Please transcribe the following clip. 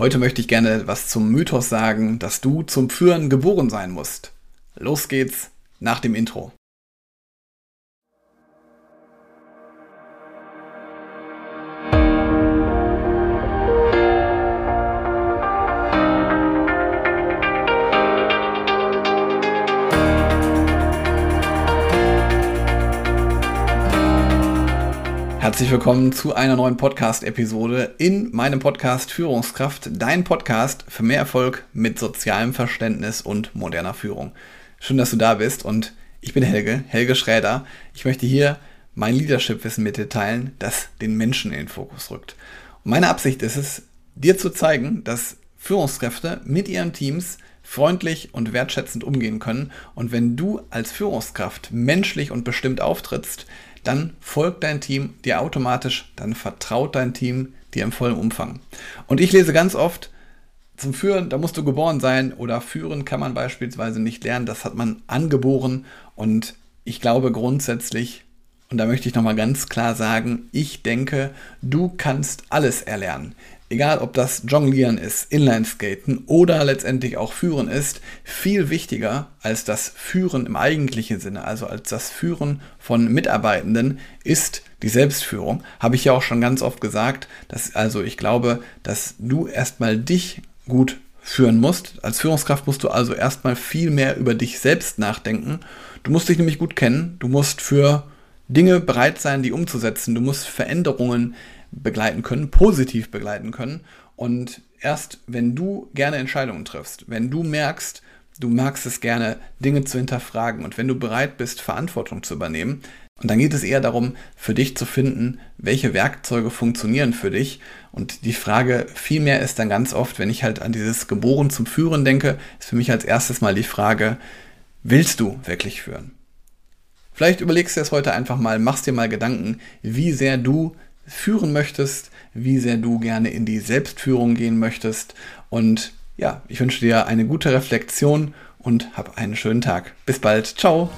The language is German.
Heute möchte ich gerne was zum Mythos sagen, dass du zum Führen geboren sein musst. Los geht's nach dem Intro. Herzlich willkommen zu einer neuen Podcast-Episode in meinem Podcast Führungskraft, dein Podcast für mehr Erfolg mit sozialem Verständnis und moderner Führung. Schön, dass du da bist und ich bin Helge, Helge Schräder. Ich möchte hier mein Leadership-Wissen mit dir teilen, das den Menschen in den Fokus rückt. Und meine Absicht ist es, dir zu zeigen, dass Führungskräfte mit ihren Teams freundlich und wertschätzend umgehen können. Und wenn du als Führungskraft menschlich und bestimmt auftrittst, dann folgt dein Team dir automatisch, dann vertraut dein Team dir im vollen Umfang. Und ich lese ganz oft, zum Führen, da musst du geboren sein oder führen kann man beispielsweise nicht lernen, das hat man angeboren und ich glaube grundsätzlich, und da möchte ich nochmal ganz klar sagen, ich denke, du kannst alles erlernen egal ob das Jonglieren ist, Inlineskaten oder letztendlich auch Führen ist, viel wichtiger als das Führen im eigentlichen Sinne, also als das Führen von Mitarbeitenden, ist die Selbstführung. Habe ich ja auch schon ganz oft gesagt, dass also ich glaube, dass du erstmal dich gut führen musst. Als Führungskraft musst du also erstmal viel mehr über dich selbst nachdenken. Du musst dich nämlich gut kennen. Du musst für Dinge bereit sein, die umzusetzen. Du musst Veränderungen begleiten können, positiv begleiten können. Und erst wenn du gerne Entscheidungen triffst, wenn du merkst, du magst es gerne, Dinge zu hinterfragen und wenn du bereit bist, Verantwortung zu übernehmen, und dann geht es eher darum, für dich zu finden, welche Werkzeuge funktionieren für dich. Und die Frage vielmehr ist dann ganz oft, wenn ich halt an dieses Geboren zum Führen denke, ist für mich als erstes mal die Frage, willst du wirklich führen? Vielleicht überlegst du es heute einfach mal, machst dir mal Gedanken, wie sehr du führen möchtest, wie sehr du gerne in die Selbstführung gehen möchtest. Und ja, ich wünsche dir eine gute Reflexion und hab einen schönen Tag. Bis bald. Ciao.